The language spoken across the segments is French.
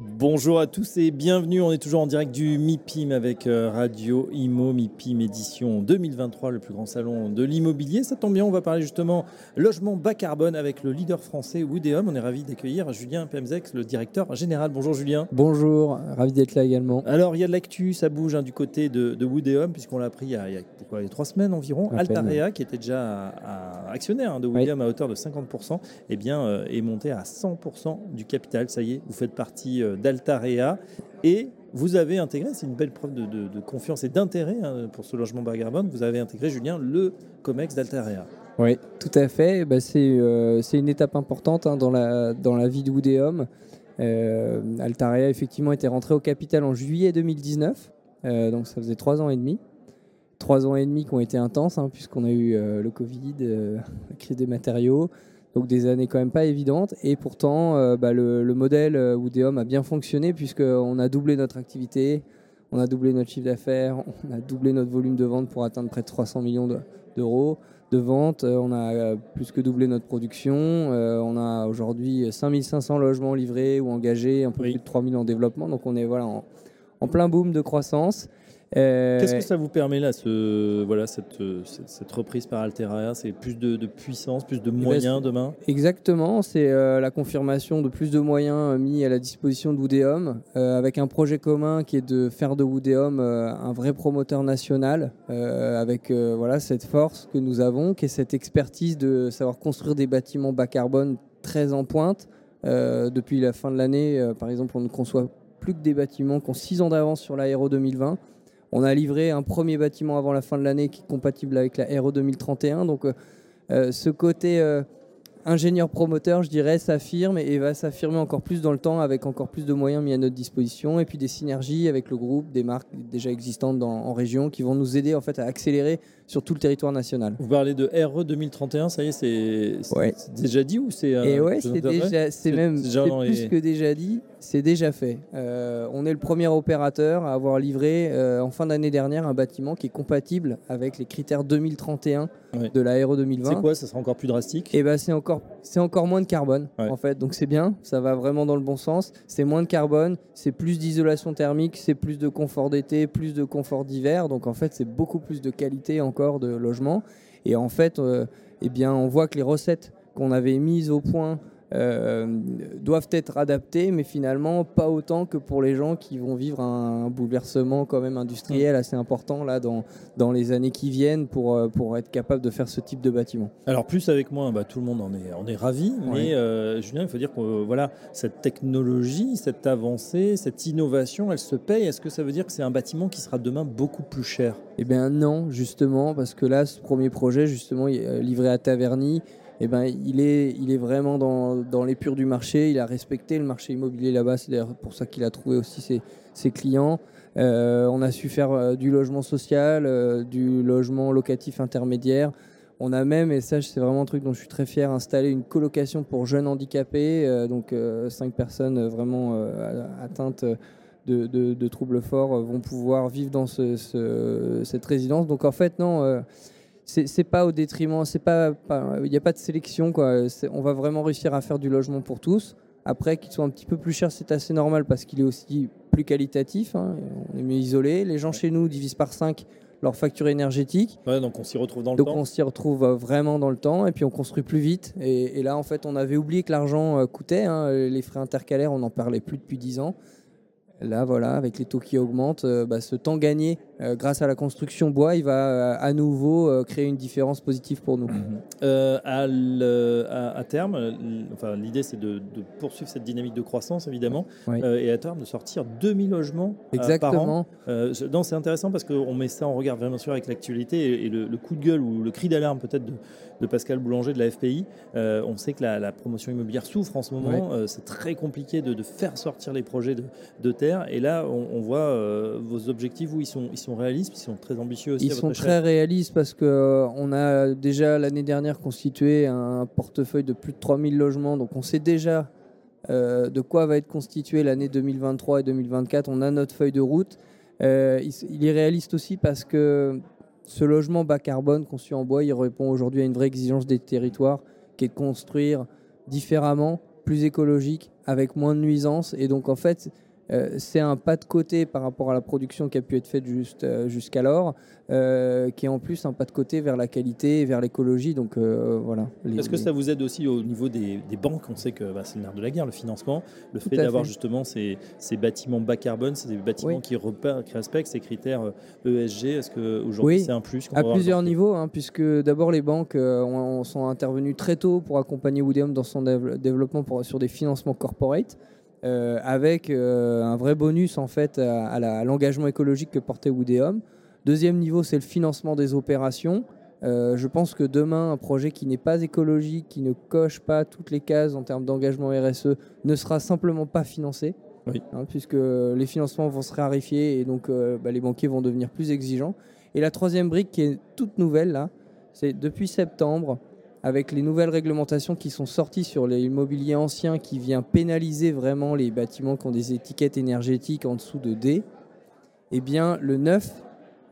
Bonjour à tous et bienvenue. On est toujours en direct du MIPIM avec euh, Radio Imo, MIPIM édition 2023, le plus grand salon de l'immobilier. Ça tombe bien, on va parler justement logement bas carbone avec le leader français Woodeum. On est ravi d'accueillir Julien Pemzex, le directeur général. Bonjour Julien. Bonjour, ravi d'être là également. Alors il y a de l'actu, ça bouge hein, du côté de, de Woodeum puisqu'on l'a pris il y a, il y a quoi, il y a trois semaines environ. À peine. Altarea, qui était déjà à- à actionnaire hein, de Woodeum à hauteur de 50%, eh bien, euh, est monté à 100% du capital. Ça y est, vous faites partie euh, d'Altarea et vous avez intégré, c'est une belle preuve de, confiance et d'intérêt hein, pour ce logement bas vous avez intégré, Julien, le COMEX d'Altarea. Oui, tout à fait. Bah, c'est euh, c'est une étape importante hein, dans, la, vie de Woodeum. Euh, Altarea, effectivement, était rentré au capital en juillet 2019. Euh, donc, ça faisait trois ans et demi. Trois ans et demi qui ont été intenses, hein, puisqu'on a eu euh, le Covid, euh, la crise des matériaux. Donc, des années quand même pas évidentes. Et pourtant, euh, bah, le, le modèle euh, Woodeum a bien fonctionné, puisqu'on a doublé notre activité, on a doublé notre chiffre d'affaires, on a doublé notre volume de vente pour atteindre près de 300 millions de- d'euros de vente. Euh, On a euh, plus que doublé notre production. Euh, on a aujourd'hui 5500 logements livrés ou engagés, un peu Oui. plus de 3000 en développement. Donc on est voilà, en, en plein boom de croissance. Euh, Qu'est-ce que ça vous permet là, ce, voilà, cette, reprise par Altarea C'est plus de, de puissance, plus de ben, moyens demain? Exactement, c'est euh, la confirmation de plus de moyens euh, mis à la disposition de Woodeum, euh, avec un projet commun qui est de faire de Woodeum euh, un vrai promoteur national, avec voilà cette force que nous avons, qui est cette expertise de savoir construire des bâtiments bas carbone très en pointe. Depuis la fin de l'année, par exemple, on ne conçoit plus que des bâtiments qui ont 6 ans d'avance sur la RO 2020. On a livré un premier bâtiment avant la fin de l'année qui est compatible avec la RO 2031. Donc, euh, euh, ce côté euh, ingénieur promoteur, je dirais, s'affirme et va s'affirmer encore plus dans le temps avec encore plus de moyens mis à notre disposition et puis des synergies avec le groupe, des marques déjà existantes dans- en région qui vont nous aider en fait à accélérer sur tout le territoire national. Vous parlez de RE 2031, ça y est, c'est Ouais. déjà dit ou c'est euh, Et ouais, c'est déjà, c'est même déjà plus les- que déjà dit, c'est déjà fait. Euh, on est le premier opérateur à avoir livré euh, en fin d'année dernière un bâtiment qui est compatible avec les critères 2031 Ouais. de la RE 2020. C'est quoi? Ça sera encore plus drastique? Et ben c'est encore c'est encore moins de carbone Ouais. en fait. Donc c'est bien, ça va vraiment dans le bon sens. C'est moins de carbone, c'est plus d'isolation thermique, c'est plus de confort d'été, plus de confort d'hiver. Donc en fait, c'est beaucoup plus de qualité encore de logement et en fait euh, eh bien on voit que les recettes qu'on avait mises au point euh, doivent être adaptées, mais finalement pas autant que pour les gens qui vont vivre un, bouleversement quand même industriel assez important là dans, dans les années qui viennent pour, euh, pour être capable de faire ce type de bâtiment. Alors plus avec moi, bah, tout le monde en est, en est ravi, mais euh, Julien, il faut dire que voilà, cette technologie, cette avancée, cette innovation, elle se paye. Est-ce que ça veut dire que c'est un bâtiment qui sera demain beaucoup plus cher? Eh bien non, justement, parce que là, ce premier projet, justement, livré à Taverny, eh ben, il, est, il est vraiment dans, dans l'épure du marché. Il a respecté le marché immobilier là-bas. C'est d'ailleurs pour ça qu'il a trouvé aussi ses, ses clients. Euh, on a su faire euh, du logement social, euh, du logement locatif intermédiaire. On a même, et ça c'est vraiment un truc dont je suis très fier, installé une colocation pour jeunes handicapés, donc cinq personnes vraiment atteintes de, de- troubles forts vont pouvoir vivre dans ce- ce- cette résidence. Donc en fait, non, c'est pas au détriment, c'est pas, il n'y a pas de sélection. Quoi. On va vraiment réussir à faire du logement pour tous. Après, qu'il soit un petit peu plus cher, c'est assez normal parce qu'il est aussi plus qualitatif. hein. On est mieux isolé. Les gens chez nous divisent par 5 leur facture énergétique. Ouais, donc on s'y retrouve dans le Donc temps. on s'y retrouve euh, vraiment dans le temps et puis on construit plus vite. Et, et là, en fait, on avait oublié que l'argent euh, coûtait. hein. Les frais intercalaires, on n'en parlait plus depuis 10 ans. Là, voilà, avec les taux qui augmentent, euh, bah, ce temps gagné euh, grâce à la construction bois, il va euh, à nouveau euh, créer une différence positive pour nous. Euh, à, le- à- à terme, enfin, l'idée c'est de, de poursuivre cette dynamique de croissance évidemment, Oui. et à terme de sortir 2000 logements euh, par an. Exactement. C'est intéressant parce qu'on met ça en regard bien sûr avec l'actualité et, et le, le coup de gueule ou le cri d'alarme peut-être de, de Pascal Boulanger de la FPI. On sait que la, la promotion immobilière souffre en ce moment. C'est très compliqué de, de faire sortir les projets de, terre. Et là, on, on voit vos objectifs où ils sont, ils sont réalistes, ils sont très ambitieux aussi. Ils sont très réalistes parce qu'on a déjà l'année dernière constitué un portefeuille de plus de 3000 logements, donc on sait déjà de quoi va être constitué l'année 2023 et 2024. On a notre feuille de route. il, est réaliste aussi parce que ce logement bas carbone conçu en bois, il répond aujourd'hui à une vraie exigence des territoires qui est de construire différemment, plus écologique, avec moins de nuisances. Et donc en fait, euh, c'est un pas de côté par rapport à la production qui a pu être faite juste, euh, jusqu'alors, euh, qui est en plus un pas de côté vers la qualité et vers l'écologie. Donc voilà. Est-ce que ça vous aide aussi au niveau des, banques? On sait que bah, c'est le nerf de la guerre, le financement. Le fait d'avoir justement ces, bâtiments bas carbone, ces bâtiments qui, qui, respectent ces critères ESG, e est-ce qu'aujourd'hui oui. c'est un plus À plusieurs niveaux, hein, puisque d'abord les banques ont, sont intervenues très tôt pour accompagner Woodium dans son développement pour, sur des financements corporate. Euh, avec euh, un vrai bonus en fait à, l'engagement écologique que portait Woodéum. Deuxième niveau, c'est le financement des opérations. Euh, je pense que demain, un projet qui n'est pas écologique, qui ne coche pas toutes les cases en termes d'engagement RSE, ne sera simplement pas financé, hein, puisque les financements vont se raréfier et donc bah, les banquiers vont devenir plus exigeants. Et la troisième brique qui est toute nouvelle, là, c'est depuis septembre, avec les nouvelles réglementations qui sont sorties sur l'immobilier ancien qui vient pénaliser vraiment les bâtiments qui ont des étiquettes énergétiques en dessous de D, eh bien le neuf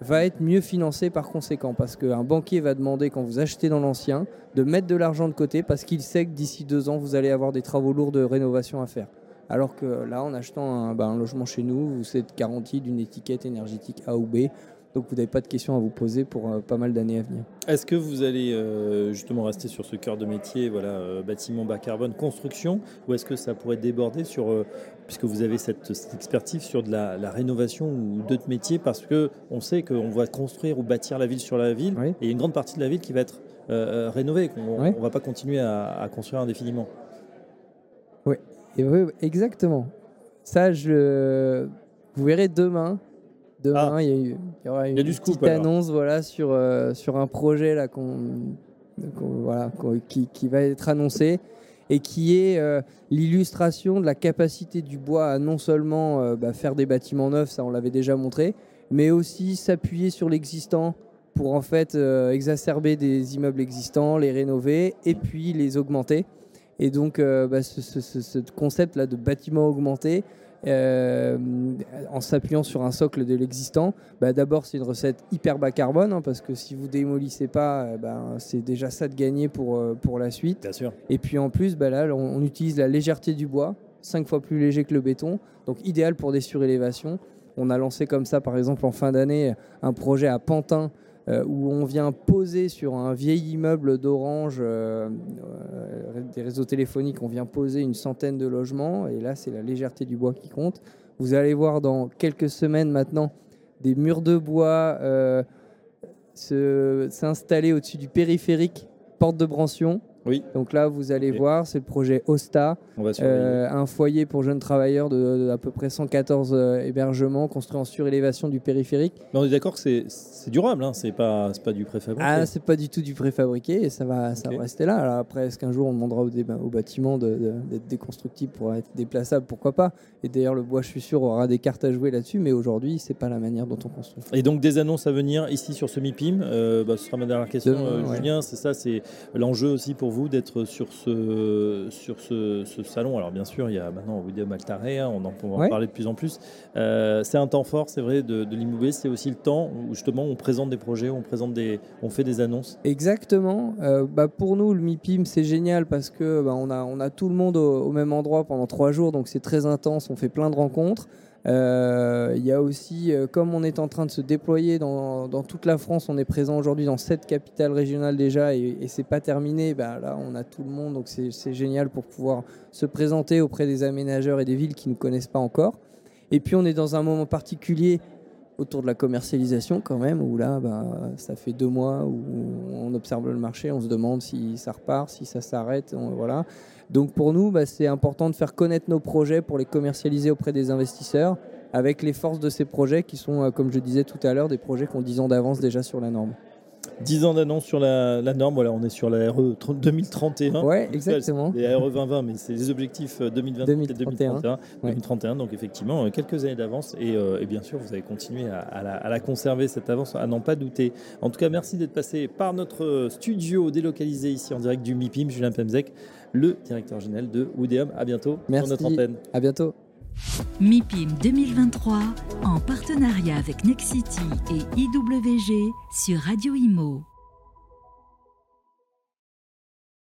va être mieux financé par conséquent parce qu'un banquier va demander quand vous achetez dans l'ancien de mettre de l'argent de côté parce qu'il sait que d'ici deux ans vous allez avoir des travaux lourds de rénovation à faire. Alors que là, en achetant un, bah, un logement chez nous, vous êtes garanti d'une étiquette énergétique A ou B. Donc vous n'avez pas de questions à vous poser pour euh, pas mal d'années à venir. Est-ce que vous allez euh, justement rester sur ce cœur de métier, voilà, euh, bâtiment bas carbone, construction, ou est-ce que ça pourrait déborder sur, puisque vous avez cette, expertise sur de la, rénovation ou d'autres métiers, parce que on sait qu'on va construire ou bâtir la ville sur la ville, et il y a une grande partie de la ville qui va être rénovée, qu'on ne va pas continuer à, construire indéfiniment. Oui, exactement. Ça, je... vous verrez demain, Demain, ah. il, y aura une petite annonce voilà, sur, euh, sur un projet là, voilà, qui, qui, va être annoncé et qui est euh, l'illustration de la capacité du bois à non seulement euh, bah, faire des bâtiments neufs, ça on l'avait déjà montré, mais aussi s'appuyer sur l'existant pour en fait exacerber des immeubles existants, les rénover et puis les augmenter. Et donc bah, ce, ce, concept là de bâtiment augmenté, euh, en s'appuyant sur un socle de l'existant, bah, d'abord c'est une recette hyper bas carbone hein, parce que si vous démolissez pas, euh, ben, c'est déjà ça de gagner pour, euh, pour la suite. Bien sûr. Et puis en plus, bah, là on, utilise la légèreté du bois, 5 fois plus léger que le béton, donc idéal pour des surélévations. On a lancé comme ça par exemple en fin d'année un projet à Pantin où on vient poser sur un vieil immeuble d'Orange des réseaux téléphoniques, on vient poser une centaine de logements, et là c'est la légèreté du bois qui compte. Vous allez voir dans quelques semaines maintenant des murs de bois s'installer au-dessus du périphérique, porte de Brancion. Donc là, vous allez voir, c'est le projet OSTA, euh, un foyer pour jeunes travailleurs de, à peu près 114 euh, hébergements construits en surélévation du périphérique. Mais on est d'accord que c'est durable, hein c'est pas, pas du préfabriqué. Ah, c'est pas du tout du préfabriqué et ça va, ça va rester là. Alors après, est-ce qu'un jour on demandera au, au bâtiment d'être déconstructible pour être déplaçable Pourquoi pas Et d'ailleurs, le bois, je suis sûr, aura des cartes à jouer là-dessus, mais aujourd'hui, c'est pas la manière dont on construit. Et donc, des annonces à venir ici sur ce MIPIM, euh, bah, ce sera ma dernière question, Julien, c'est ça, c'est l'enjeu aussi pour vous d'être sur ce, sur ce, salon Alors bien sûr, il y a maintenant William Altaré, hein, on en, peut en parler de plus en plus. Euh, c'est un temps fort, c'est vrai, de, l'immobilier. C'est aussi le temps où justement on présente des projets, on, présente des, on fait des annonces. Exactement. Euh, bah, pour nous, le MIPIM, c'est génial parce que bah, on, a, on a tout le monde au même endroit pendant trois jours, donc c'est très intense, on fait plein de rencontres. Euh, il y a aussi, euh, comme on est en train de se déployer dans, toute la France, on est présent aujourd'hui dans sept capitales régionales déjà et, c'est pas terminé. Ben là, on a tout le monde, donc c'est génial pour pouvoir se présenter auprès des aménageurs et des villes qui ne connaissent pas encore. Et puis on est dans un moment particulier autour de la commercialisation quand même, où là, bah, ça fait deux mois où on observe le marché, on se demande si ça repart, si ça s'arrête, voilà. Donc pour nous, bah, c'est important de faire connaître nos projets pour les commercialiser auprès des investisseurs, avec les forces de ces projets qui sont, euh, comme je disais tout à l'heure, des projets qui ont 10 ans d'avance déjà sur la norme. 10 ans d'annonce sur la, norme. Voilà, on est sur la RE 2031. Ouais, exactement. Les RE 2020, mais c'est les objectifs 2020 2031. 2031. 2031. Donc effectivement, euh, quelques années d'avance. Euh, et, bien sûr, vous avez continué à, la, conserver, cette avance, à n'en pas douter. En tout cas, merci d'être passé par notre studio délocalisé ici en direct du MIPIM, Julien Pemzek, le directeur général de Woodéum. À bientôt merci. sur notre antenne. À bientôt. MIPIM 2023 en partenariat avec Nexity et IWG sur Radio Imo.